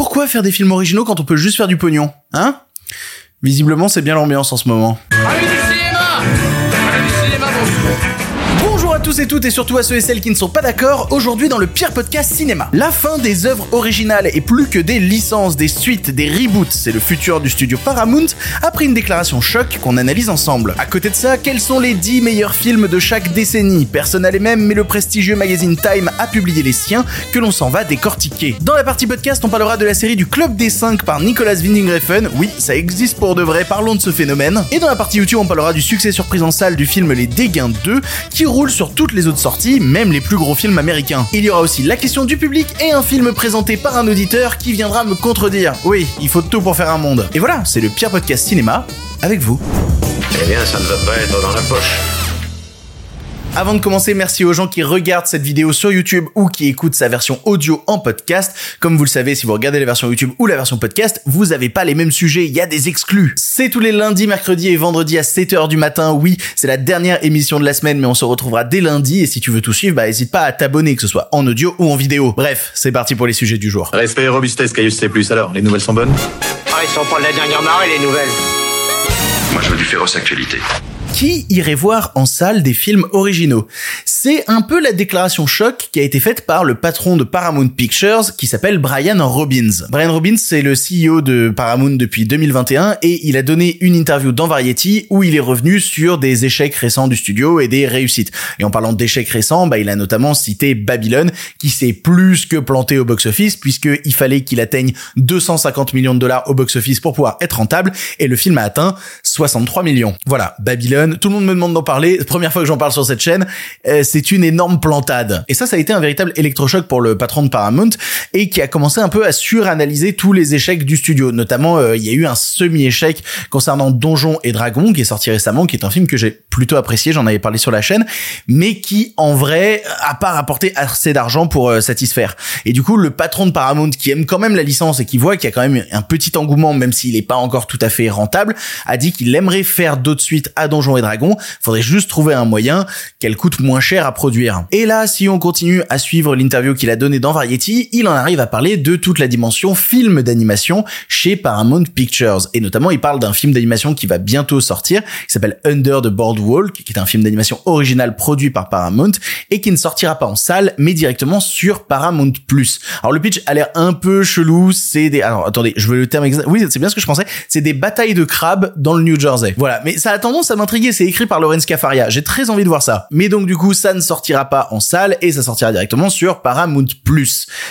Pourquoi faire des films originaux quand on peut juste faire du pognon Hein? Visiblement, c'est bien l'ambiance en ce moment. Tous et toutes et surtout à ceux et celles qui ne sont pas d'accord, aujourd'hui dans le pire podcast cinéma. La fin des œuvres originales et plus que des licences, des suites, des reboots, c'est le futur du studio Paramount, a pris une déclaration choc qu'on analyse ensemble. À côté de ça, quels sont les 10 meilleurs films de chaque décennie? Personne n'a les mêmes, mais le prestigieux magazine Time a publié les siens que l'on s'en va décortiquer. Dans la partie podcast, on parlera de la série du Club des 5 par Nicolas Winding oui, ça existe pour de vrai, parlons de ce phénomène. Et dans la partie YouTube, on parlera du succès surprise en salle du film Les Dégains 2, qui roule sur toutes les autres sorties, même les plus gros films américains. Il y aura aussi la question du public et un film présenté par un auditeur qui viendra me contredire. Oui, il faut tout pour faire un monde. Et voilà, c'est le pire podcast cinéma avec vous. Eh bien, ça ne va pas être dans la poche. Avant de commencer, merci aux gens qui regardent cette vidéo sur YouTube ou qui écoutent sa version audio en podcast. Comme vous le savez, si vous regardez la version YouTube ou la version podcast, vous n'avez pas les mêmes sujets, il y a des exclus. C'est tous les lundis, mercredis et vendredis à 7h du matin. Oui, c'est la dernière émission de la semaine, mais on se retrouvera dès lundi. Et si tu veux tout suivre, bah n'hésite pas à t'abonner, que ce soit en audio ou en vidéo. Bref, c'est parti pour les sujets du jour. Respect et robustesse, Caius C+. Alors, les nouvelles sont bonnes? Ah, ils sont pas de la dernière marée, les nouvelles. Moi, je veux du féroce actualité. Qui irait voir en salle des films originaux C'est un peu la déclaration choc qui a été faite par le patron de Paramount Pictures qui s'appelle Brian Robbins. Brian Robbins, c'est le CEO de Paramount depuis 2021 et il a donné une interview dans Variety où il est revenu sur des échecs récents du studio et des réussites. Et en parlant d'échecs récents, bah, il a notamment cité Babylon qui s'est plus que planté au box-office puisqu'il fallait qu'il atteigne 250 millions de dollars au box-office pour pouvoir être rentable et le film a atteint 63 millions. Voilà, Tout le monde me demande d'en parler. Première fois que j'en parle sur cette chaîne, euh, c'est une énorme plantade. Et ça, ça a été un véritable électrochoc pour le patron de Paramount et qui a commencé un peu à suranalyser tous les échecs du studio. Notamment, euh, il y a eu un semi-échec concernant Donjons et Dragons qui est sorti récemment, qui est un film que j'ai plutôt apprécié. J'en avais parlé sur la chaîne, mais qui en vrai a pas rapporté assez d'argent pour euh, satisfaire. Et du coup, le patron de Paramount qui aime quand même la licence et qui voit qu'il y a quand même un petit engouement, même s'il est pas encore tout à fait rentable, a dit qu'il aimerait faire d'autres suites à Et Dragons. Faudrait juste trouver un moyen qu'elle coûte moins cher à produire. Et là, si on continue à suivre l'interview qu'il a donnée dans Variety, il en arrive à parler de toute la dimension film d'animation chez Paramount Pictures. Et notamment, il parle d'un film d'animation qui va bientôt sortir, qui s'appelle Under the Boardwalk, qui est un film d'animation original produit par Paramount et qui ne sortira pas en salle, mais directement sur Paramount+. Alors le pitch a l'air un peu chelou, c'est des... Alors attendez, je veux le terme exact. Oui, c'est bien ce que je pensais. C'est des batailles de crabes dans le New Jersey. Voilà, mais ça a tendance à m'intriguer, c'est écrit par Lorenz Cafaria. J'ai très envie de voir ça. Mais donc du coup, ça ne sortira pas en salle et ça sortira directement sur Paramount+.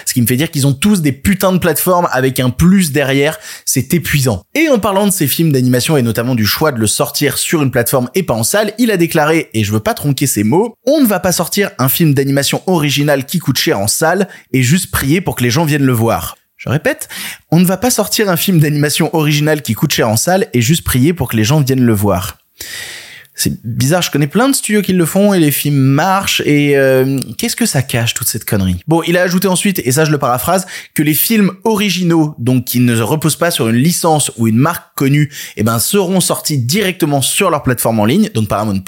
Ce qui me fait dire qu'ils ont tous des putains de plateformes avec un plus derrière. C'est épuisant. Et en parlant de ces films d'animation et notamment du choix de le sortir sur une plateforme et pas en salle, il a déclaré, et je veux pas tronquer ses mots, on ne va pas sortir un film d'animation original qui coûte cher en salle et juste prier pour que les gens viennent le voir. Je répète, on ne va pas sortir un film d'animation original qui coûte cher en salle et juste prier pour que les gens viennent le voir c'est bizarre, je connais plein de studios qui le font et les films marchent et euh, qu'est-ce que ça cache toute cette connerie? Bon, il a ajouté ensuite, et ça je le paraphrase, que les films originaux, donc qui ne reposent pas sur une licence ou une marque connue, eh ben seront sortis directement sur leur plateforme en ligne, donc Paramount+,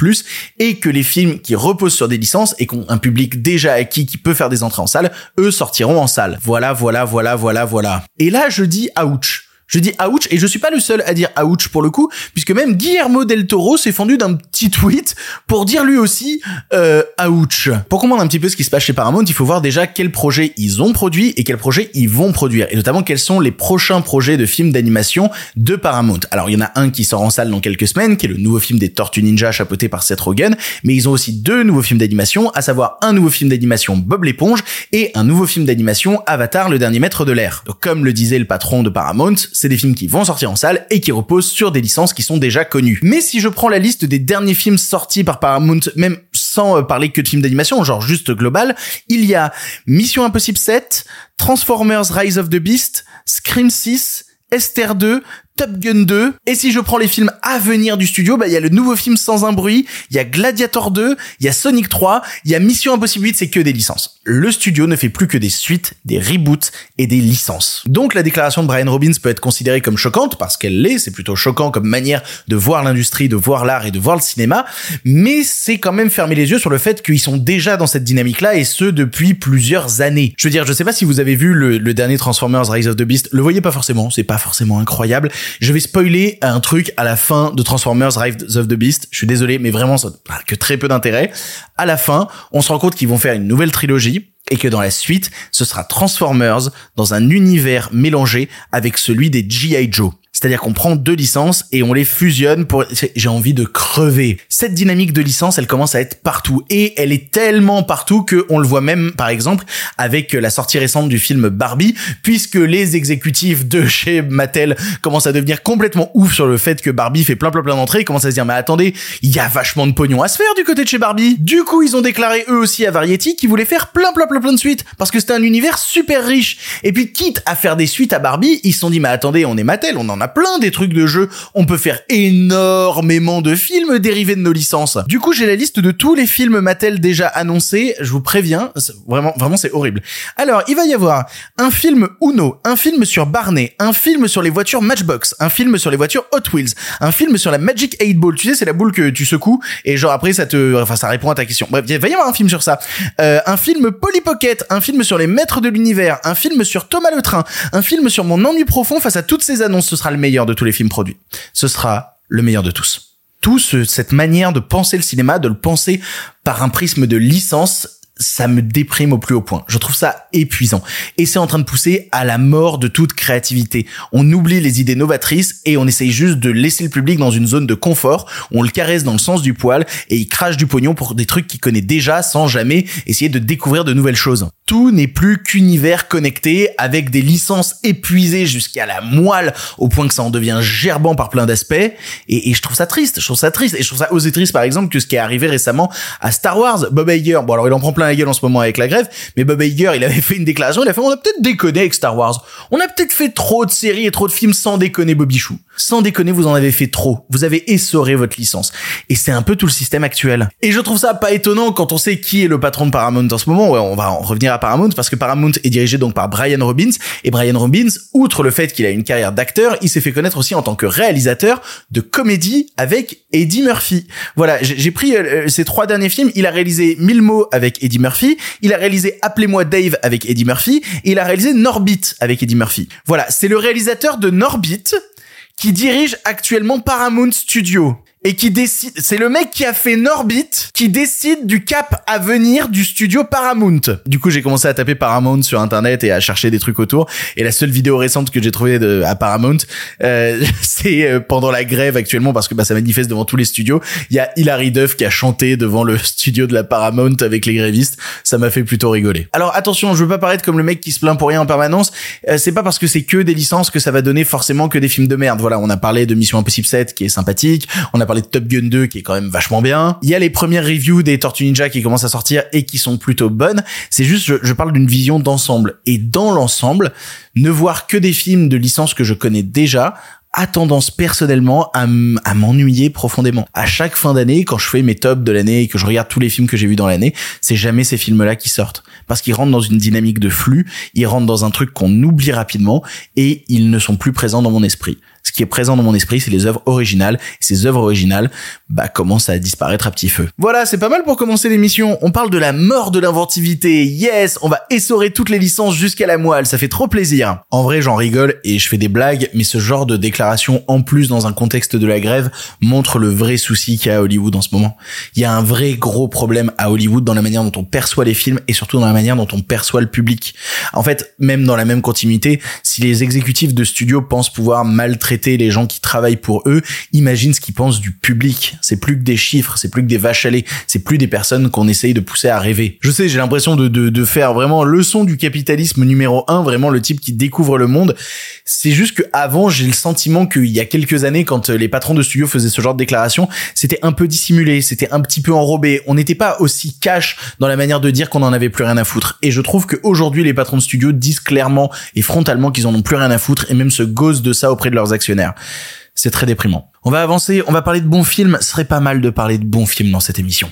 et que les films qui reposent sur des licences et qui ont un public déjà acquis qui peut faire des entrées en salle, eux sortiront en salle. Voilà, voilà, voilà, voilà, voilà. Et là je dis ouch je dis ouch et je suis pas le seul à dire ouch pour le coup, puisque même Guillermo del Toro s'est fendu d'un petit tweet pour dire lui aussi euh, ouch. Pour comprendre un petit peu ce qui se passe chez Paramount, il faut voir déjà quels projets ils ont produits et quels projets ils vont produire, et notamment quels sont les prochains projets de films d'animation de Paramount. Alors il y en a un qui sort en salle dans quelques semaines, qui est le nouveau film des Tortues Ninja chapeauté par Seth Rogen, mais ils ont aussi deux nouveaux films d'animation, à savoir un nouveau film d'animation Bob l'éponge et un nouveau film d'animation Avatar le dernier maître de l'air. Donc comme le disait le patron de Paramount, c'est des films qui vont sortir en salle et qui reposent sur des licences qui sont déjà connues. Mais si je prends la liste des derniers films sortis par Paramount, même sans euh, parler que de films d'animation, genre juste global, il y a Mission Impossible 7, Transformers Rise of the Beast, Scream 6, Esther 2, Top Gun 2. Et si je prends les films à venir du studio, bah il y a le nouveau film Sans un bruit, il y a Gladiator 2, il y a Sonic 3, il y a Mission Impossible 8, c'est que des licences. Le studio ne fait plus que des suites, des reboots et des licences. Donc la déclaration de Brian Robbins peut être considérée comme choquante parce qu'elle l'est, c'est plutôt choquant comme manière de voir l'industrie, de voir l'art et de voir le cinéma, mais c'est quand même fermer les yeux sur le fait qu'ils sont déjà dans cette dynamique-là et ce depuis plusieurs années. Je veux dire, je sais pas si vous avez vu le, le dernier Transformers Rise of the Beast, le voyez pas forcément, c'est pas forcément incroyable. Je vais spoiler un truc à la fin de Transformers Rise of the Beast. Je suis désolé, mais vraiment ça n'a que très peu d'intérêt. À la fin, on se rend compte qu'ils vont faire une nouvelle trilogie et que dans la suite, ce sera Transformers dans un univers mélangé avec celui des G.I. Joe. C'est-à-dire qu'on prend deux licences et on les fusionne pour, j'ai envie de crever. Cette dynamique de licence, elle commence à être partout et elle est tellement partout que on le voit même, par exemple, avec la sortie récente du film Barbie, puisque les exécutifs de chez Mattel commencent à devenir complètement ouf sur le fait que Barbie fait plein plein plein d'entrées, ils commencent à se dire, mais attendez, il y a vachement de pognon à se faire du côté de chez Barbie. Du coup, ils ont déclaré eux aussi à Variety qu'ils voulaient faire plein plein plein plein de suites parce que c'était un univers super riche. Et puis, quitte à faire des suites à Barbie, ils se sont dit, mais attendez, on est Mattel, on en a plein des trucs de jeux. On peut faire énormément de films dérivés de nos licences. Du coup, j'ai la liste de tous les films Mattel déjà annoncés. Je vous préviens, vraiment, vraiment, c'est horrible. Alors, il va y avoir un film Uno, un film sur Barney, un film sur les voitures Matchbox, un film sur les voitures Hot Wheels, un film sur la Magic 8 Ball. Tu sais, c'est la boule que tu secoues et genre après ça te, enfin, ça répond à ta question. Bref, il va y avoir un film sur ça. Euh, un film Polly Pocket, un film sur les maîtres de l'univers, un film sur Thomas le Train, un film sur mon ennui profond face à toutes ces annonces. Ce sera le meilleur de tous les films produits. Ce sera le meilleur de tous. Tout cette manière de penser le cinéma, de le penser par un prisme de licence, ça me déprime au plus haut point. Je trouve ça épuisant. Et c'est en train de pousser à la mort de toute créativité. On oublie les idées novatrices et on essaye juste de laisser le public dans une zone de confort. On le caresse dans le sens du poil et il crache du pognon pour des trucs qu'il connaît déjà sans jamais essayer de découvrir de nouvelles choses. Tout n'est plus qu'univers connecté avec des licences épuisées jusqu'à la moelle au point que ça en devient gerbant par plein d'aspects. Et, je trouve ça triste. Je trouve ça triste. Et je trouve ça osé triste par exemple que ce qui est arrivé récemment à Star Wars. Bob Iger, bon alors il en prend plein la gueule en ce moment avec la grève, mais Bob Iger, il avait fait une déclaration, il a fait, on a peut-être déconné avec Star Wars. On a peut-être fait trop de séries et trop de films sans déconner Bobichou. Sans déconner, vous en avez fait trop. Vous avez essoré votre licence. Et c'est un peu tout le système actuel. Et je trouve ça pas étonnant quand on sait qui est le patron de Paramount en ce moment. Ouais, on va en revenir à Paramount parce que Paramount est dirigé donc par Brian Robbins. Et Brian Robbins, outre le fait qu'il a une carrière d'acteur, il s'est fait connaître aussi en tant que réalisateur de comédie avec Eddie Murphy. Voilà, j'ai pris euh, ces trois derniers films. Il a réalisé Mille mots avec Eddie Murphy. Il a réalisé Appelez-moi Dave avec Eddie Murphy. Et il a réalisé Norbit avec Eddie Murphy. Voilà, c'est le réalisateur de Norbit qui dirige actuellement Paramount Studio et qui décide, c'est le mec qui a fait Norbit, qui décide du cap à venir du studio Paramount. Du coup, j'ai commencé à taper Paramount sur internet et à chercher des trucs autour. Et la seule vidéo récente que j'ai trouvée de, à Paramount, euh, c'est euh, pendant la grève actuellement parce que bah, ça manifeste devant tous les studios. Il y a Hilary Duff qui a chanté devant le studio de la Paramount avec les grévistes. Ça m'a fait plutôt rigoler. Alors attention, je veux pas paraître comme le mec qui se plaint pour rien en permanence. Euh, c'est pas parce que c'est que des licences que ça va donner forcément que des films de merde. Voilà, on a parlé de Mission Impossible 7 qui est sympathique. Parlé de Top Gun 2 qui est quand même vachement bien. Il y a les premières reviews des Tortues Ninja qui commencent à sortir et qui sont plutôt bonnes. C'est juste, je, je parle d'une vision d'ensemble. Et dans l'ensemble, ne voir que des films de licence que je connais déjà a tendance personnellement à m'ennuyer profondément. À chaque fin d'année, quand je fais mes tops de l'année et que je regarde tous les films que j'ai vus dans l'année, c'est jamais ces films-là qui sortent. Parce qu'ils rentrent dans une dynamique de flux, ils rentrent dans un truc qu'on oublie rapidement et ils ne sont plus présents dans mon esprit ce qui est présent dans mon esprit, c'est les œuvres originales. Ces œuvres originales, bah, commencent à disparaître à petit feu. Voilà, c'est pas mal pour commencer l'émission. On parle de la mort de l'inventivité. Yes, on va essorer toutes les licences jusqu'à la moelle. Ça fait trop plaisir. En vrai, j'en rigole et je fais des blagues, mais ce genre de déclaration, en plus dans un contexte de la grève, montre le vrai souci qu'il y a à Hollywood en ce moment. Il y a un vrai gros problème à Hollywood dans la manière dont on perçoit les films et surtout dans la manière dont on perçoit le public. En fait, même dans la même continuité, si les exécutifs de studio pensent pouvoir maltraiter les gens qui travaillent pour eux, imagine ce qu'ils pensent du public. C'est plus que des chiffres, c'est plus que des vaches à lait, c'est plus des personnes qu'on essaye de pousser à rêver. Je sais, j'ai l'impression de, de, de faire vraiment leçon du capitalisme numéro un, vraiment le type qui découvre le monde. C'est juste que avant, j'ai le sentiment qu'il y a quelques années, quand les patrons de studio faisaient ce genre de déclaration, c'était un peu dissimulé, c'était un petit peu enrobé. On n'était pas aussi cash dans la manière de dire qu'on en avait plus rien à foutre. Et je trouve qu'aujourd'hui, les patrons de studio disent clairement et frontalement qu'ils en ont plus rien à foutre et même se gossent de ça auprès de leurs acteurs C'est très déprimant. On va avancer, on va parler de bons films. Ce serait pas mal de parler de bons films dans cette émission.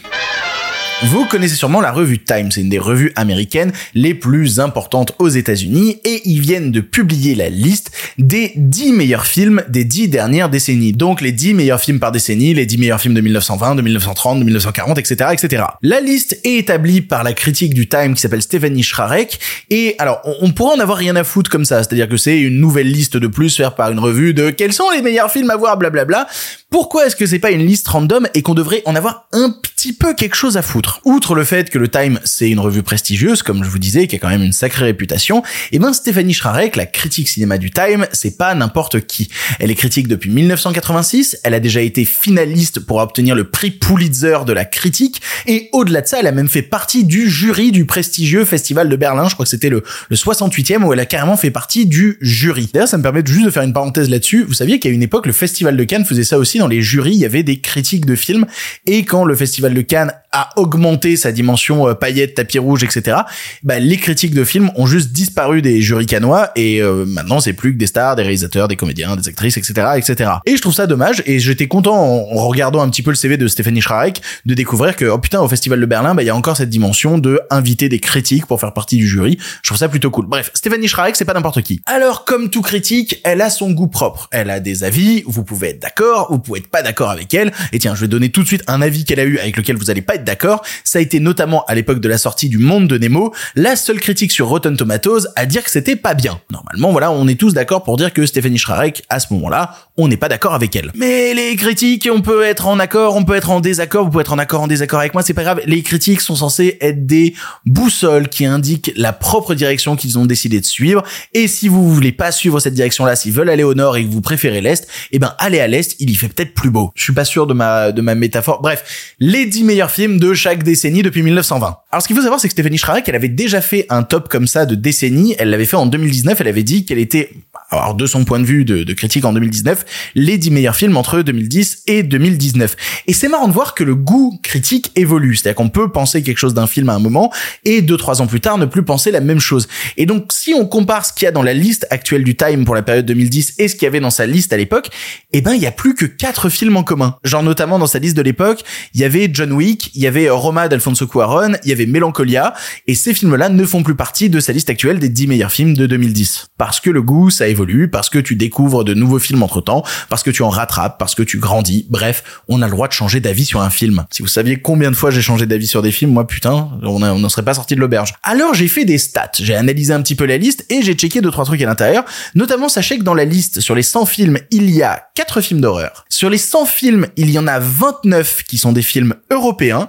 Vous connaissez sûrement la revue Time, c'est une des revues américaines les plus importantes aux États-Unis et ils viennent de publier la liste des 10 meilleurs films des 10 dernières décennies. Donc les 10 meilleurs films par décennie, les 10 meilleurs films de 1920, de 1930, de 1940, etc., etc. La liste est établie par la critique du Time qui s'appelle Stephanie Schrarek et alors on, on pourrait en avoir rien à foutre comme ça, c'est-à-dire que c'est une nouvelle liste de plus faite par une revue de quels sont les meilleurs films à voir, blablabla. Pourquoi est-ce que c'est pas une liste random et qu'on devrait en avoir un petit peu quelque chose à foutre? Outre le fait que le Time c'est une revue prestigieuse, comme je vous disais, qui a quand même une sacrée réputation, et eh ben Stéphanie Schrarek, la critique cinéma du Time, c'est pas n'importe qui. Elle est critique depuis 1986, elle a déjà été finaliste pour obtenir le prix Pulitzer de la critique, et au-delà de ça, elle a même fait partie du jury du prestigieux festival de Berlin, je crois que c'était le, le 68e, où elle a carrément fait partie du jury. D'ailleurs, ça me permet juste de faire une parenthèse là-dessus. Vous saviez qu'à une époque, le festival de Cannes faisait ça aussi dans les jurys, il y avait des critiques de films, et quand le Festival de Cannes a augmenté sa dimension euh, paillettes, tapis rouge, etc., bah, les critiques de films ont juste disparu des jurys canois, et euh, maintenant c'est plus que des stars, des réalisateurs, des comédiens, des actrices, etc., etc. Et je trouve ça dommage, et j'étais content en, regardant un petit peu le CV de Stéphanie Schrarek de découvrir que, oh putain, au Festival de Berlin, bah, il y a encore cette dimension de inviter des critiques pour faire partie du jury. Je trouve ça plutôt cool. Bref, Stéphanie Schrarek, c'est pas n'importe qui. Alors, comme tout critique, elle a son goût propre. Elle a des avis, vous pouvez être d'accord, vous pouvez être pas d'accord avec elle. Et tiens, je vais donner tout de suite un avis qu'elle a eu avec lequel vous allez pas d'accord. Ça a été notamment à l'époque de la sortie du Monde de Nemo, la seule critique sur Rotten Tomatoes à dire que c'était pas bien. Normalement, voilà, on est tous d'accord pour dire que Stéphanie Schrarek, à ce moment-là, on n'est pas d'accord avec elle. Mais les critiques, on peut être en accord, on peut être en désaccord, vous pouvez être en accord, en désaccord avec moi, c'est pas grave. Les critiques sont censées être des boussoles qui indiquent la propre direction qu'ils ont décidé de suivre. Et si vous voulez pas suivre cette direction-là, s'ils veulent aller au nord et que vous préférez l'est, eh ben, allez à l'est, il y fait peut-être plus beau. Je suis pas sûr de ma, de ma métaphore. Bref, les 10 meilleurs films de chaque décennie depuis 1920. Alors, ce qu'il faut savoir, c'est que Stéphanie Schrarek, elle avait déjà fait un top comme ça de décennie. Elle l'avait fait en 2019. Elle avait dit qu'elle était, alors, de son point de vue de, de critique en 2019, les 10 meilleurs films entre 2010 et 2019. Et c'est marrant de voir que le goût critique évolue. C'est-à-dire qu'on peut penser quelque chose d'un film à un moment et deux, trois ans plus tard ne plus penser la même chose. Et donc, si on compare ce qu'il y a dans la liste actuelle du Time pour la période 2010 et ce qu'il y avait dans sa liste à l'époque, eh ben, il y a plus que quatre films en commun. Genre, notamment dans sa liste de l'époque, il y avait John Wick, il y avait Roma d'Alfonso Cuarón, il y avait Mélancolia, et ces films-là ne font plus partie de sa liste actuelle des 10 meilleurs films de 2010. Parce que le goût, ça évolue, parce que tu découvres de nouveaux films entre temps, parce que tu en rattrapes, parce que tu grandis. Bref, on a le droit de changer d'avis sur un film. Si vous saviez combien de fois j'ai changé d'avis sur des films, moi putain, on n'en serait pas sorti de l'auberge. Alors j'ai fait des stats, j'ai analysé un petit peu la liste et j'ai checké deux trois trucs à l'intérieur. Notamment, sachez que dans la liste sur les 100 films, il y a 4 films d'horreur. Sur les 100 films, il y en a 29 qui sont des films européens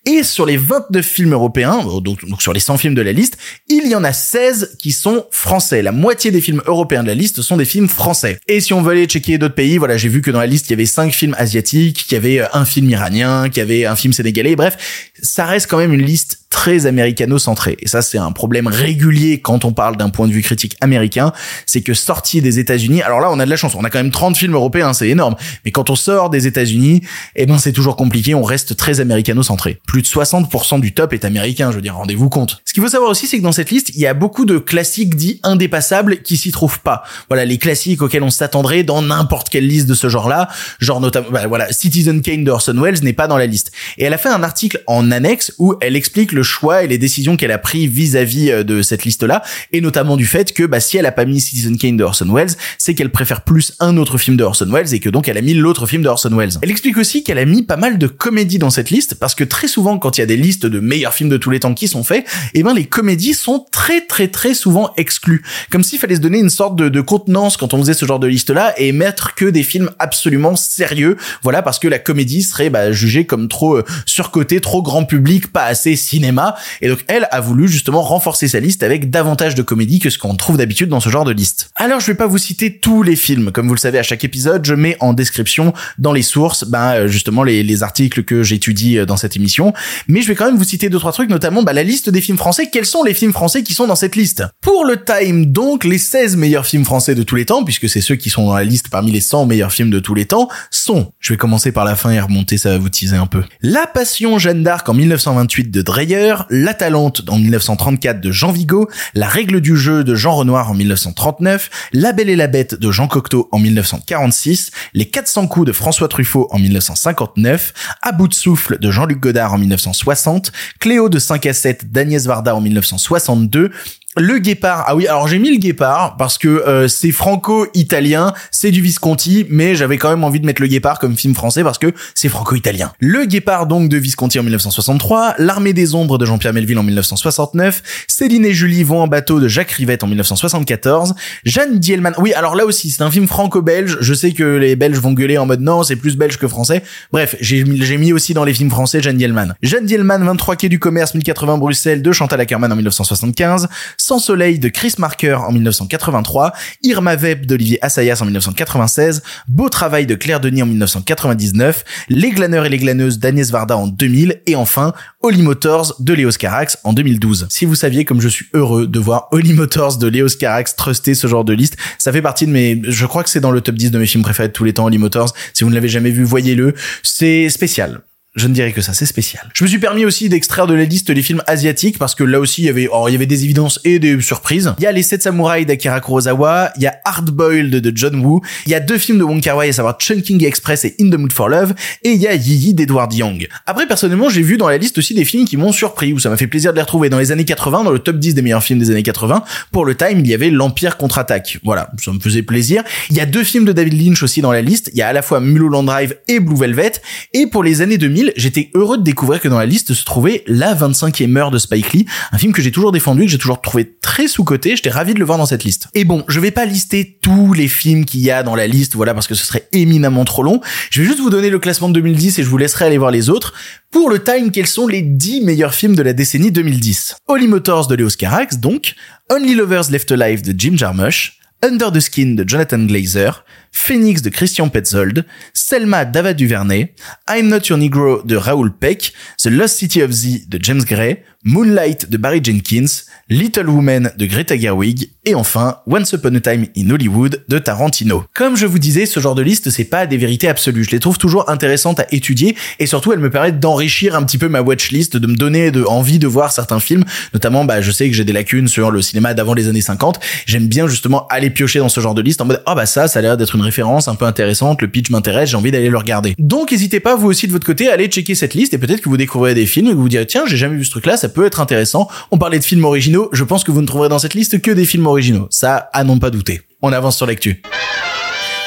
et sur les 29 films européens, donc, donc sur les 100 films de la liste, il y en a 16 qui sont français. La moitié des films européens de la liste sont des films français. Et si on veut aller checker d'autres pays, voilà, j'ai vu que dans la liste, il y avait 5 films asiatiques, qu'il y avait un film iranien, qu'il y avait un film sénégalais, bref, ça reste quand même une liste très américano-centrée. Et ça, c'est un problème régulier quand on parle d'un point de vue critique américain, c'est que sorti des États-Unis, alors là, on a de la chance, on a quand même 30 films européens, c'est énorme, mais quand on sort des États-Unis, eh ben, c'est toujours compliqué, on reste très américano-centré. Plus de 60% du top est américain, je veux dire, rendez-vous compte. Ce qu'il faut savoir aussi, c'est que dans cette liste, il y a beaucoup de classiques dits indépassables qui s'y trouvent pas. Voilà, les classiques auxquels on s'attendrait dans n'importe quelle liste de ce genre-là, genre notamment, bah, voilà, Citizen Kane de Orson Welles n'est pas dans la liste. Et elle a fait un article en annexe où elle explique le choix et les décisions qu'elle a pris vis-à-vis euh, de cette liste-là, et notamment du fait que, bah, si elle a pas mis Citizen Kane de Orson Welles, c'est qu'elle préfère plus un autre film de Orson Welles et que donc elle a mis l'autre film de Orson Welles. Elle explique aussi qu'elle a mis pas mal de comédies dans cette liste parce que très souvent, quand il y a des listes de meilleurs films de tous les temps qui sont faits, eh ben, les comédies sont très très très souvent exclues. Comme s'il fallait se donner une sorte de, de contenance quand on faisait ce genre de liste-là et mettre que des films absolument sérieux. Voilà, parce que la comédie serait bah, jugée comme trop euh, surcotée, trop grand public, pas assez cinéma. Et donc elle a voulu justement renforcer sa liste avec davantage de comédie que ce qu'on trouve d'habitude dans ce genre de liste. Alors je vais pas vous citer tous les films, comme vous le savez à chaque épisode, je mets en description dans les sources, ben euh, justement les, les articles que j'étudie euh, dans cette émission, mais je vais quand même vous citer deux trois trucs, notamment bah, la liste des films français. Quels sont les films français qui sont dans cette liste? Pour le Time donc, les 16 meilleurs films français de tous les temps, puisque c'est ceux qui sont dans la liste parmi les 100 meilleurs films de tous les temps, sont, je vais commencer par la fin et remonter, ça va vous teaser un peu. La Passion Jeanne d'Arc en 1928 de Dreyer, La Talente en 1934 de Jean Vigo, La Règle du jeu de Jean Renoir en 1939, La Belle et la Bête de Jean Cocteau en 1946, Les 400 coups de François Truffaut en 1959, À bout de souffle de Jean-Luc Godard en 1960, Cléo de 5 à 7 d'Agnès Varda en 1962, le guépard, ah oui, alors j'ai mis le guépard parce que euh, c'est franco-italien, c'est du Visconti, mais j'avais quand même envie de mettre le guépard comme film français parce que c'est franco-italien. Le guépard donc de Visconti en 1963, L'armée des ombres de Jean-Pierre Melville en 1969, Céline et Julie vont en bateau de Jacques Rivette en 1974, Jeanne Dielman, oui alors là aussi c'est un film franco-belge, je sais que les Belges vont gueuler en mode non c'est plus belge que français, bref j'ai mis aussi dans les films français Jeanne Dielman. Jeanne Dielman, 23 quai du commerce 1080 Bruxelles de Chantal Ackerman en 1975, sans soleil de Chris Marker en 1983, Irma Web d'Olivier Assayas en 1996, Beau travail de Claire Denis en 1999, Les glaneurs et les glaneuses d'Agnès Varda en 2000 et enfin Holly Motors de Léos Carax en 2012. Si vous saviez comme je suis heureux de voir Holly Motors de Léos Carax truster ce genre de liste, ça fait partie de mes, je crois que c'est dans le top 10 de mes films préférés de tous les temps, Holly Motors. Si vous ne l'avez jamais vu, voyez-le. C'est spécial. Je ne dirais que ça, c'est spécial. Je me suis permis aussi d'extraire de la liste les films asiatiques parce que là aussi il y avait, oh, il y avait des évidences et des surprises. Il y a Les Sept Samouraïs d'Akira Kurosawa, il y a Hard Boiled de John Woo, il y a deux films de Wong Kar Wai, à savoir Chunking Express et In the Mood for Love, et il y a Yi d'Edward Young. Après, personnellement, j'ai vu dans la liste aussi des films qui m'ont surpris, où ça m'a fait plaisir de les retrouver. Dans les années 80, dans le top 10 des meilleurs films des années 80, pour le Time, il y avait L'Empire contre-attaque. Voilà, ça me faisait plaisir. Il y a deux films de David Lynch aussi dans la liste. Il y a à la fois Mulholland Drive et Blue Velvet. Et pour les années 2000, j'étais heureux de découvrir que dans la liste se trouvait La 25e heure de Spike Lee, un film que j'ai toujours défendu, que j'ai toujours trouvé très sous-coté, j'étais ravi de le voir dans cette liste. Et bon, je vais pas lister tous les films qu'il y a dans la liste, voilà, parce que ce serait éminemment trop long. Je vais juste vous donner le classement de 2010 et je vous laisserai aller voir les autres. Pour le time, quels sont les 10 meilleurs films de la décennie 2010 Holly Motors de Léos Carax, donc, Only Lovers Left Alive de Jim Jarmusch, Under the Skin de Jonathan Glazer, Phoenix de Christian Petzold, Selma d'Ava Duvernay, I'm Not Your Negro de Raoul Peck, The Lost City of Z de James Gray, Moonlight de Barry Jenkins, Little Woman de Greta Gerwig et enfin Once Upon a Time in Hollywood de Tarantino. Comme je vous disais, ce genre de liste, c'est pas des vérités absolues. Je les trouve toujours intéressantes à étudier et surtout elles me permettent d'enrichir un petit peu ma watchlist, de me donner envie de voir certains films. Notamment, bah, je sais que j'ai des lacunes sur le cinéma d'avant les années 50. J'aime bien justement aller piocher dans ce genre de liste en mode, ah bah ça, ça a l'air d'être une référence un peu intéressante, le pitch m'intéresse, j'ai envie d'aller le regarder. Donc n'hésitez pas vous aussi de votre côté à aller checker cette liste et peut-être que vous découvrirez des films et que vous direz tiens, j'ai jamais vu ce truc là, ça peut être intéressant. On parlait de films originaux, je pense que vous ne trouverez dans cette liste que des films originaux. Ça, à n'en pas douter. On avance sur l'actu.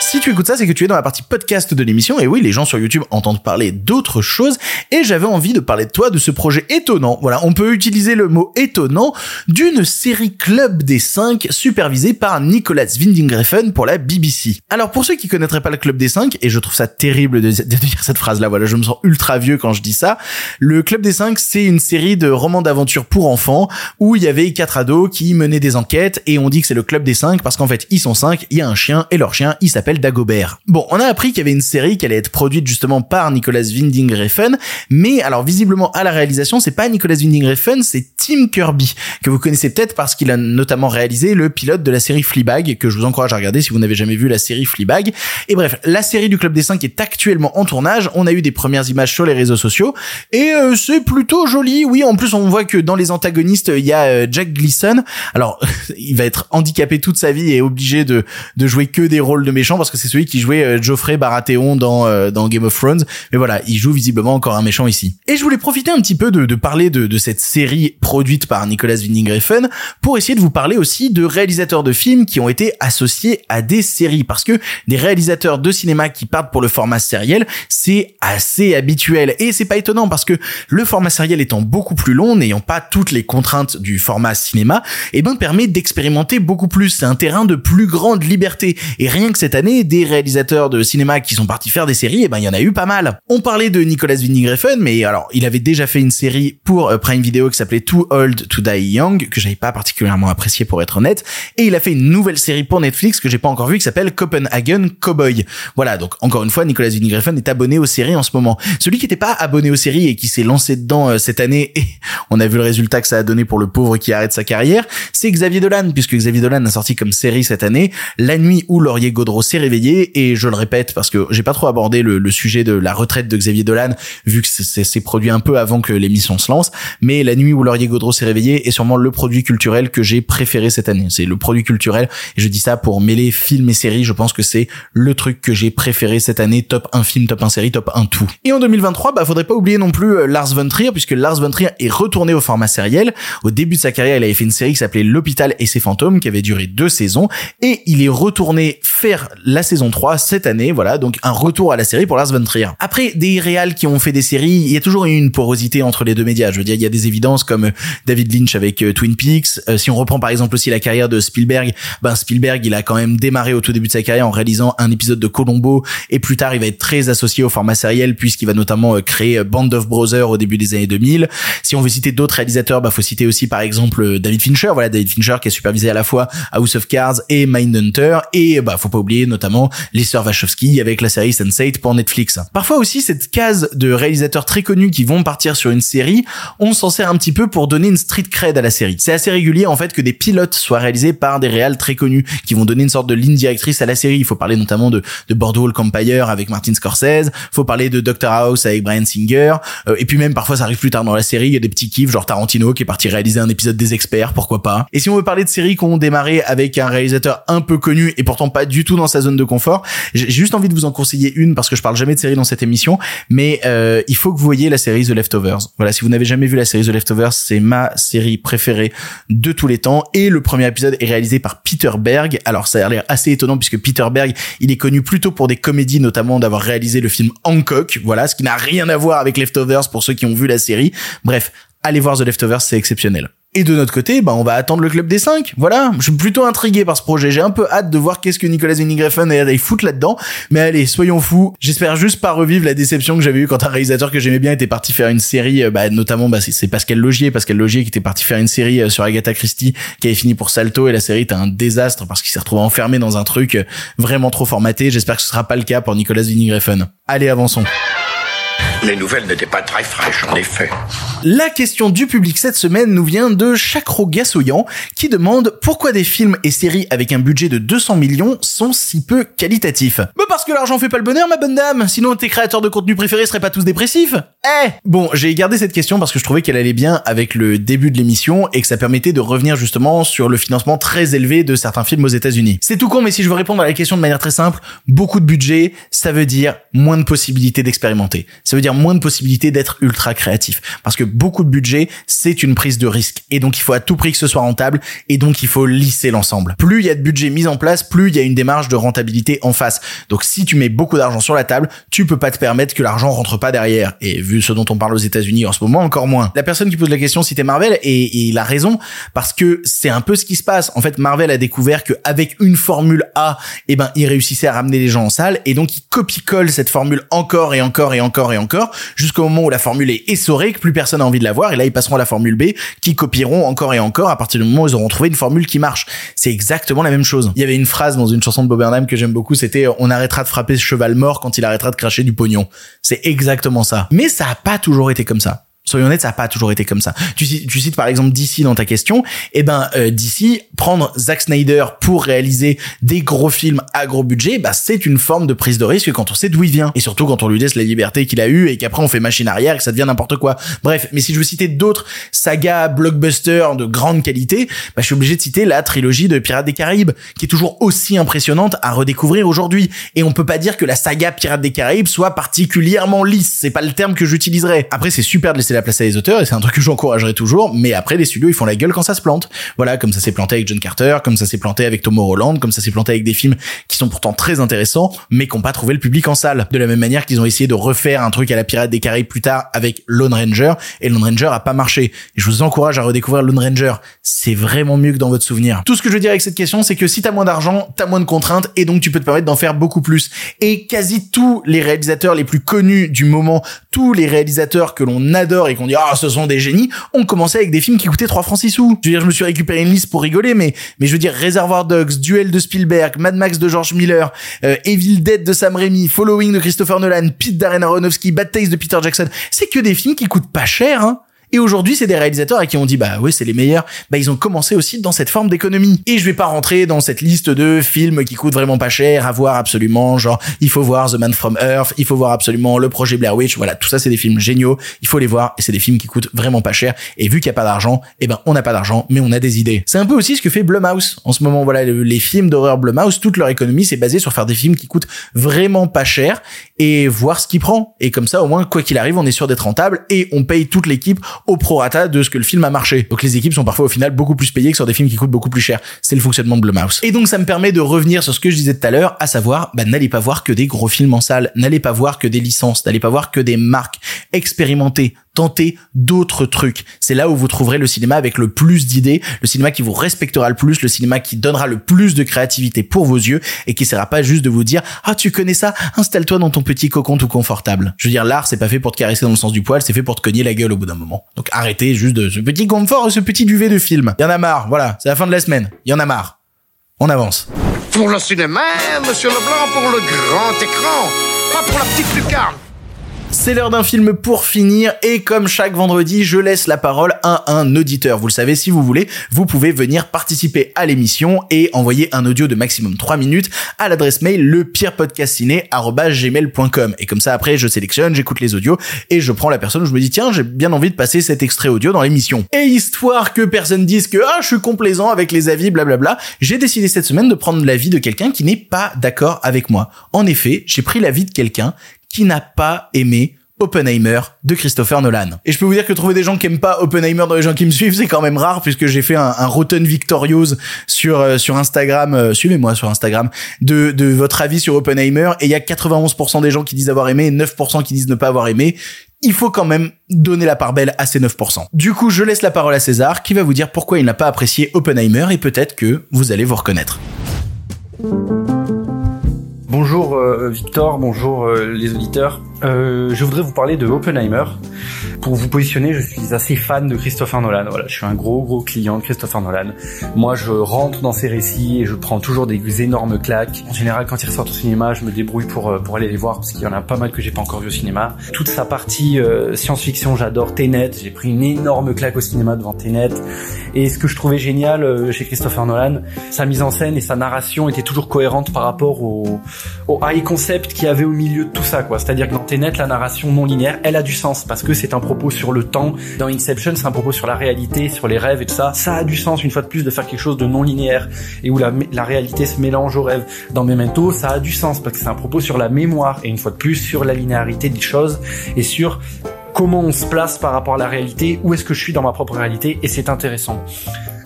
Si tu écoutes ça, c'est que tu es dans la partie podcast de l'émission. Et oui, les gens sur YouTube entendent parler d'autres choses. Et j'avais envie de parler de toi, de ce projet étonnant. Voilà, on peut utiliser le mot étonnant d'une série Club des 5 supervisée par Nicolas Winding pour la BBC. Alors pour ceux qui connaîtraient pas le Club des 5, et je trouve ça terrible de, de dire cette phrase-là, voilà, je me sens ultra vieux quand je dis ça. Le Club des 5, c'est une série de romans d'aventure pour enfants où il y avait quatre ados qui menaient des enquêtes et on dit que c'est le Club des 5 parce qu'en fait ils sont 5, il y a un chien et leur chien il s'appelle Dagobert. Bon, on a appris qu'il y avait une série qui allait être produite justement par Nicolas Winding Refn, mais alors visiblement à la réalisation, c'est pas Nicolas Winding Refn, c'est Tim Kirby, que vous connaissez peut-être parce qu'il a notamment réalisé le pilote de la série Fleabag, que je vous encourage à regarder si vous n'avez jamais vu la série Fleabag. Et bref, la série du Club des 5 est actuellement en tournage, on a eu des premières images sur les réseaux sociaux, et euh, c'est plutôt joli, oui, en plus on voit que dans les antagonistes, il y a euh, Jack Gleason, alors il va être handicapé toute sa vie et obligé de, de jouer que des rôles de méchants parce que c'est celui qui jouait euh, Geoffrey Baratheon dans euh, dans Game of Thrones. Mais voilà, il joue visiblement encore un méchant ici. Et je voulais profiter un petit peu de, parler de, de cette série produite par Nicolas Winding Refn pour essayer de vous parler aussi de réalisateurs de films qui ont été associés à des séries parce que des réalisateurs de cinéma qui partent pour le format sériel, c'est assez habituel et c'est pas étonnant parce que le format sériel étant beaucoup plus long, n'ayant pas toutes les contraintes du format cinéma, et eh ben permet d'expérimenter beaucoup plus. C'est un terrain de plus grande liberté et rien que cette année des réalisateurs de cinéma qui sont partis faire des séries, et ben il y en a eu pas mal. On parlait de Nicolas Winding Refn, mais alors il avait déjà fait une série pour euh, Prime Video qui s'appelait Too Old to Die Young, que j'avais pas particulièrement apprécié pour être honnête, et il a fait une nouvelle série pour Netflix que j'ai pas encore vue qui s'appelle Copenhagen Cowboy. Voilà, donc encore une fois, Nicolas Winding Refn est abonné aux séries en ce moment. Celui qui n'était pas abonné aux séries et qui s'est lancé dedans euh, cette année, et on a vu le résultat que ça a donné pour le pauvre qui arrête sa carrière, c'est Xavier Dolan, puisque Xavier Dolan a sorti comme série cette année La nuit où Laurier Gaudreau réveillé, et je le répète parce que j'ai pas trop abordé le, sujet de la retraite de Xavier Dolan, vu que c'est produit un peu avant que l'émission se lance, mais La nuit où Laurier Gaudreau s'est réveillé est sûrement le produit culturel que j'ai préféré cette année. C'est le produit culturel, et je dis ça pour mêler film et série, je pense que c'est le truc que j'ai préféré cette année, top 1 film, top 1 série, top 1 tout. Et en 2023, bah faudrait pas oublier non plus euh, Lars von Trier, puisque Lars von Trier est retourné au format sériel. Au début de sa carrière, il avait fait une série qui s'appelait L'hôpital et ses fantômes, qui avait duré deux saisons, et il est retourné faire la saison 3 cette année, voilà, donc un retour à la série pour Lars von Trier. Après, des réals qui ont fait des séries, il y a toujours eu une porosité entre les deux médias. Je veux dire, il y a des évidences comme euh, David Lynch avec euh, Twin Peaks. si on reprend par exemple aussi la carrière de Spielberg, ben Spielberg, il a quand même démarré au tout début de sa carrière en réalisant un épisode de Colombo, et plus tard, il va être très associé au format sériel puisqu'il va notamment créer Band of Brothers au début des années 2000. Si on veut citer d'autres réalisateurs, bah faut citer aussi par exemple David Fincher, voilà David Fincher qui a supervisé à la fois House of Cards et Mindhunter et bah faut pas oublier notamment les sœurs Wachowski avec la série Sense8 pour Netflix. Parfois aussi cette case de réalisateurs très connus qui vont partir sur une série, on s'en sert un petit peu pour donner une street cred à la série. C'est assez régulier en fait que des pilotes soient réalisés par des réals très connus qui vont donner une sorte de ligne directrice à la série. Il faut parler notamment de, de Boardwalk Empire avec Martin Scorsese, faut parler de Doctor House avec Brian Singer, euh, et puis même parfois ça arrive plus tard dans la série, il y a des petits kiffs genre Tarantino qui est parti réaliser un épisode des experts, pourquoi pas. Et si on veut parler de séries qui ont démarré avec un réalisateur un peu connu et pourtant pas du tout dans sa zone de confort, j'ai juste envie de vous en conseiller une parce que je parle jamais de séries dans cette émission, mais euh, il faut que vous voyez la série The Leftovers. Voilà, si vous n'avez jamais vu la série The Leftovers, c'est ma série préférée de tous les temps et le premier épisode est réalisé par Peter Berg. Alors ça a l'air assez étonnant puisque Peter Berg, il est connu plutôt pour des comédies notamment d'avoir réalisé le film Hancock, voilà, ce qui n'a rien à voir avec Leftovers pour ceux qui ont vu la série. Bref, allez voir The Leftovers, c'est exceptionnel. Et de notre côté, bah, on va attendre le club des 5. Voilà. Je suis plutôt intrigué par ce projet. J'ai un peu hâte de voir qu'est-ce que Nicolas Winding Refn et foutre là-dedans. Mais allez, soyons fous. J'espère juste pas revivre la déception que j'avais eue quand un réalisateur que j'aimais bien était parti faire une série, euh, bah, notamment, bah, c'est Pascal Logier. Pascal Logier qui était parti faire une série euh, sur Agatha Christie qui avait fini pour Salto et la série était un désastre parce qu'il s'est retrouvé enfermé dans un truc euh, vraiment trop formaté. J'espère que ce sera pas le cas pour Nicolas Winding Refn. Allez, avançons. Les nouvelles n'étaient pas très fraîches, en effet. La question du public cette semaine nous vient de Chacro Gassoyan qui demande pourquoi des films et séries avec un budget de 200 millions sont si peu qualitatifs. Bah parce que l'argent fait pas le bonheur, ma bonne dame. Sinon tes créateurs de contenu préférés seraient pas tous dépressifs. Eh Bon, j'ai gardé cette question parce que je trouvais qu'elle allait bien avec le début de l'émission et que ça permettait de revenir justement sur le financement très élevé de certains films aux États-Unis. C'est tout con, mais si je veux répondre à la question de manière très simple, beaucoup de budget, ça veut dire moins de possibilités d'expérimenter. Ça veut dire moins de possibilités d'être ultra créatif. Parce que beaucoup de budget, c'est une prise de risque. Et donc, il faut à tout prix que ce soit rentable. Et donc, il faut lisser l'ensemble. Plus il y a de budget mis en place, plus il y a une démarche de rentabilité en face. Donc, si tu mets beaucoup d'argent sur la table, tu peux pas te permettre que l'argent rentre pas derrière. Et vu ce dont on parle aux États-Unis en ce moment, encore moins. La personne qui pose la question c'était Marvel et, et il a raison parce que c'est un peu ce qui se passe. En fait, Marvel a découvert que avec une formule A, eh ben, il réussissait à ramener les gens en salle et donc il copie-colle cette formule encore et encore et encore et encore jusqu'au moment où la formule est essorée, que plus personne a envie de la voir, et là ils passeront à la formule B, qui copieront encore et encore à partir du moment où ils auront trouvé une formule qui marche. C'est exactement la même chose. Il y avait une phrase dans une chanson de Bob Burnham que j'aime beaucoup, c'était on arrêtera de frapper ce cheval mort quand il arrêtera de cracher du pognon. C'est exactement ça. Mais ça a pas toujours été comme ça soyons honnêtes, ça n'a pas toujours été comme ça. Tu, cites par exemple DC dans ta question, eh ben euh, DC prendre Zack Snyder pour réaliser des gros films à gros budget, bah c'est une forme de prise de risque quand on sait d'où il vient et surtout quand on lui laisse la liberté qu'il a eue et qu'après on fait machine arrière et que ça devient n'importe quoi. Bref, mais si je veux citer d'autres sagas blockbusters de grande qualité, bah je suis obligé de citer la trilogie de Pirates des Caraïbes qui est toujours aussi impressionnante à redécouvrir aujourd'hui et on peut pas dire que la saga Pirates des Caraïbes soit particulièrement lisse, c'est pas le terme que j'utiliserais. Après c'est super de laisser laisser la place à les auteurs et c'est un truc que j'encouragerai toujours. Mais après, les studios ils font la gueule quand ça se plante. Voilà, comme ça s'est planté avec John Carter, comme ça s'est planté avec Tom Holland, comme ça s'est planté avec des films qui sont pourtant très intéressants, mais qui n'ont pas trouvé le public en salle. De la même manière qu'ils ont essayé de refaire un truc à la Pirate des Caraïbes plus tard avec Lone Ranger et Lone Ranger a pas marché. Et je vous encourage à redécouvrir Lone Ranger. C'est vraiment mieux que dans votre souvenir. Tout ce que je veux dire avec cette question, c'est que si t'as moins d'argent, t'as moins de contraintes et donc tu peux te permettre d'en faire beaucoup plus. Et quasi tous les réalisateurs les plus connus du moment, tous les réalisateurs que l'on adore et qu'on dit ah ce sont des génies, ont commencé avec des films qui coûtaient 3 francs 6 sous. Je veux dire, je me suis récupéré une liste pour rigoler, mais mais je veux dire Reservoir Dogs, Duel de Spielberg, Mad Max de George Miller, euh, Evil Dead de Sam Raimi, Following de Christopher Nolan, Pete Darren Aronofsky, Bad Taste de Peter Jackson. C'est que des films qui coûtent pas cher, hein. Et aujourd'hui, c'est des réalisateurs à qui on dit bah oui, c'est les meilleurs. Bah ils ont commencé aussi dans cette forme d'économie. Et je vais pas rentrer dans cette liste de films qui coûtent vraiment pas cher à voir absolument. Genre, il faut voir The Man from Earth, il faut voir absolument le projet Blair Witch. Voilà, tout ça c'est des films géniaux. Il faut les voir et c'est des films qui coûtent vraiment pas cher. Et vu qu'il y a pas d'argent, eh ben on n'a pas d'argent, mais on a des idées. C'est un peu aussi ce que fait Blumhouse en ce moment. Voilà, les films d'horreur Blumhouse, toute leur économie c'est basé sur faire des films qui coûtent vraiment pas cher et voir ce qu'il prend. Et comme ça, au moins, quoi qu'il arrive, on est sûr d'être rentable et on paye toute l'équipe au prorata de ce que le film a marché. Donc les équipes sont parfois au final beaucoup plus payées que sur des films qui coûtent beaucoup plus cher. C'est le fonctionnement de Blumhouse. Et donc ça me permet de revenir sur ce que je disais tout à l'heure, à savoir, bah, n'allez pas voir que des gros films en salle, n'allez pas voir que des licences, n'allez pas voir que des marques. Expérimentez, tentez d'autres trucs. C'est là où vous trouverez le cinéma avec le plus d'idées, le cinéma qui vous respectera le plus, le cinéma qui donnera le plus de créativité pour vos yeux et qui sera pas juste de vous dire ah tu connais ça, installe-toi dans ton petit cocon tout confortable. Je veux dire l'art c'est pas fait pour te caresser dans le sens du poil, c'est fait pour te cogner la gueule au bout d'un moment. Donc arrêtez juste de ce petit confort, ce petit duvet de film. Y en a marre, voilà, c'est la fin de la semaine. Y en a marre. On avance. Pour le cinéma, monsieur Leblanc, pour le grand écran, pas pour la petite lucarne. C'est l'heure d'un film pour finir et comme chaque vendredi, je laisse la parole à un auditeur. Vous le savez, si vous voulez, vous pouvez venir participer à l'émission et envoyer un audio de maximum 3 minutes à l'adresse mail lepirepodcastiné@gmail.com et comme ça après je sélectionne, j'écoute les audios et je prends la personne où je me dis tiens, j'ai bien envie de passer cet extrait audio dans l'émission. Et histoire que personne dise que ah, je suis complaisant avec les avis blablabla, j'ai décidé cette semaine de prendre l'avis de quelqu'un qui n'est pas d'accord avec moi. En effet, j'ai pris l'avis de quelqu'un qui n'a pas aimé Oppenheimer de Christopher Nolan. Et je peux vous dire que trouver des gens qui aiment pas Oppenheimer dans les gens qui me suivent, c'est quand même rare puisque j'ai fait un, un Rotten Victorious sur euh, sur Instagram, euh, suivez-moi sur Instagram, de de votre avis sur Oppenheimer et il y a 91% des gens qui disent avoir aimé et 9% qui disent ne pas avoir aimé. Il faut quand même donner la part belle à ces 9%. Du coup, je laisse la parole à César qui va vous dire pourquoi il n'a pas apprécié Oppenheimer et peut-être que vous allez vous reconnaître. Bonjour euh, Victor, bonjour euh, les auditeurs. Euh, je voudrais vous parler de Oppenheimer. Pour vous positionner, je suis assez fan de Christopher Nolan. Voilà, je suis un gros gros client de Christopher Nolan. Moi, je rentre dans ses récits et je prends toujours des énormes claques. En général, quand il ressort au cinéma, je me débrouille pour euh, pour aller les voir parce qu'il y en a pas mal que j'ai pas encore vu au cinéma. Toute sa partie euh, science-fiction, j'adore Tenet. J'ai pris une énorme claque au cinéma devant Tenet. Et ce que je trouvais génial chez Christopher Nolan, sa mise en scène et sa narration étaient toujours cohérentes par rapport au, high concept qu'il y avait au milieu de tout ça. C'est-à-dire que dans La narration non linéaire, elle a du sens parce que c'est un propos sur le temps. Dans Inception, c'est un propos sur la réalité, sur les rêves et tout ça. Ça a du sens une fois de plus de faire quelque chose de non linéaire et où la, la réalité se mélange au rêve. Dans Memento, ça a du sens parce que c'est un propos sur la mémoire et une fois de plus sur la linéarité des choses et sur comment on se place par rapport à la réalité, où est-ce que je suis dans ma propre réalité et c'est intéressant.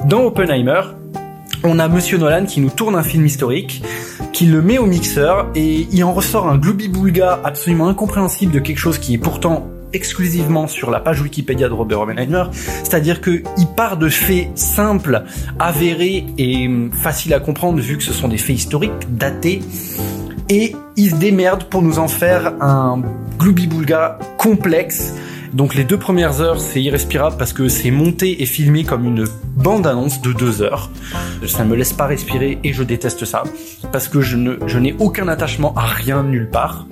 Dans Oppenheimer, on a Monsieur Nolan qui nous tourne un film historique, qui le met au mixeur et il en ressort un gloubi-boulga absolument incompréhensible de quelque chose qui est pourtant exclusivement sur la page Wikipédia de Robert Oppenheimer, c'est-à-dire que il part de faits simples, avérés et faciles à comprendre vu que ce sont des faits historiques datés. Et il se démerde pour nous en faire un gloubi-boulga complexe donc les deux premières heures, c'est irrespirable parce que c'est monté et filmé comme une bande-annonce de deux heures. Ça ne me laisse pas respirer et je déteste ça parce que je n'ai aucun attachement à rien nulle part.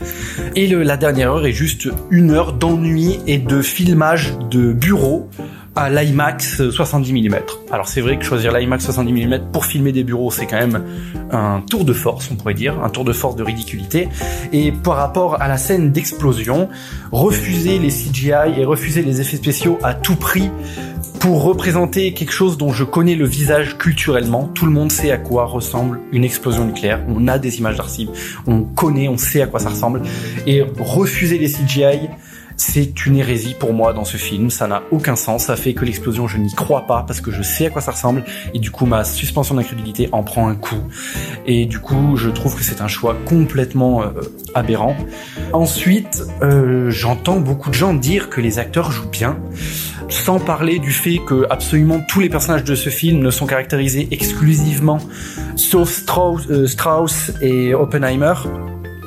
Et la dernière heure est juste une heure d'ennui et de filmage de bureau à l'IMAX 70 mm. Alors c'est vrai que choisir l'IMAX 70 mm pour filmer des bureaux, c'est quand même un tour de force, on pourrait dire, un tour de force de ridiculité. Et par rapport à la scène d'explosion, refuser les CGI et refuser les effets spéciaux à tout prix pour représenter quelque chose dont je connais le visage culturellement. Tout le monde sait à quoi ressemble une explosion nucléaire. On a des images d'archives, on connaît, on sait à quoi ça ressemble. Et refuser les CGI C'est une hérésie pour moi dans ce film, ça n'a aucun sens, ça fait que l'explosion je n'y crois pas parce que je sais à quoi ça ressemble et du coup ma suspension d'incrédulité en prend un coup et du coup je trouve que c'est un choix complètement euh, aberrant. Ensuite, euh, j'entends beaucoup de gens dire que les acteurs jouent bien, sans parler du fait que absolument tous les personnages de ce film ne sont caractérisés exclusivement, sauf euh, Strauss et Oppenheimer,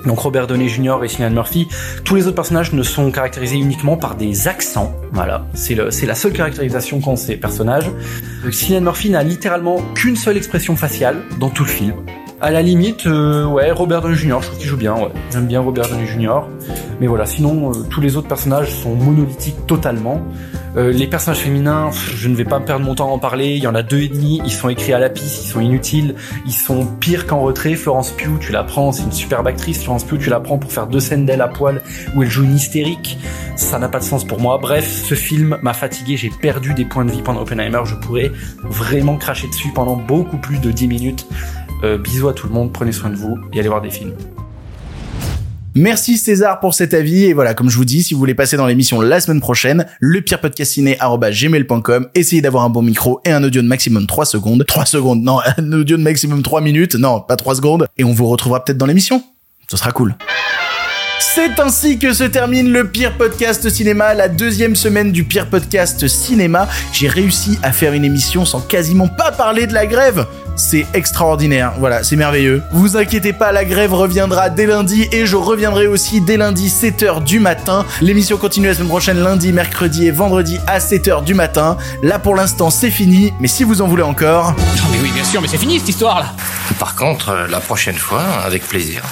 donc Robert Downey Jr. et Cillian Murphy, tous les autres personnages ne sont caractérisés uniquement par des accents. Voilà, c'est la seule caractérisation qu'ont ces personnages. Cillian Murphy n'a littéralement qu'une seule expression faciale dans tout le film. À la limite, euh, ouais, Robert Downey Jr. Je trouve qu'il joue bien. Ouais. J'aime bien Robert Downey Jr. Mais voilà, sinon euh, tous les autres personnages sont monolithiques totalement. Euh, les personnages féminins, je ne vais pas perdre mon temps à en parler. Il y en a deux et demi. Ils sont écrits à la piste, ils sont inutiles, ils sont pires qu'en retrait. Florence Pugh, tu la prends, c'est une superbe actrice. Florence Pugh, tu la prends pour faire deux scènes d'elle à poil où elle joue une hystérique. Ça n'a pas de sens pour moi. Bref, ce film m'a fatigué. J'ai perdu des points de vie pendant Oppenheimer. Je pourrais vraiment cracher dessus pendant beaucoup plus de 10 minutes. Euh, bisous à tout le monde, prenez soin de vous et allez voir des films. Merci César pour cet avis. Et voilà comme je vous dis si vous voulez passer dans l'émission la semaine prochaine le pire essayez d'avoir un bon micro et un audio de maximum 3 secondes. 3 secondes non un audio de maximum 3 minutes. Non pas 3 secondes. Et on vous retrouvera peut-être dans l'émission. Ce sera cool c'est ainsi que se termine le pire podcast cinéma, la deuxième semaine du pire podcast cinéma. J'ai réussi à faire une émission sans quasiment pas parler de la grève. C'est extraordinaire, voilà, c'est merveilleux. Vous inquiétez pas, la grève reviendra dès lundi et je reviendrai aussi dès lundi 7h du matin. L'émission continue la semaine prochaine lundi, mercredi et vendredi à 7h du matin. Là pour l'instant c'est fini, mais si vous en voulez encore... Non mais oui bien sûr, mais c'est fini cette histoire là Par contre, euh, la prochaine fois, avec plaisir.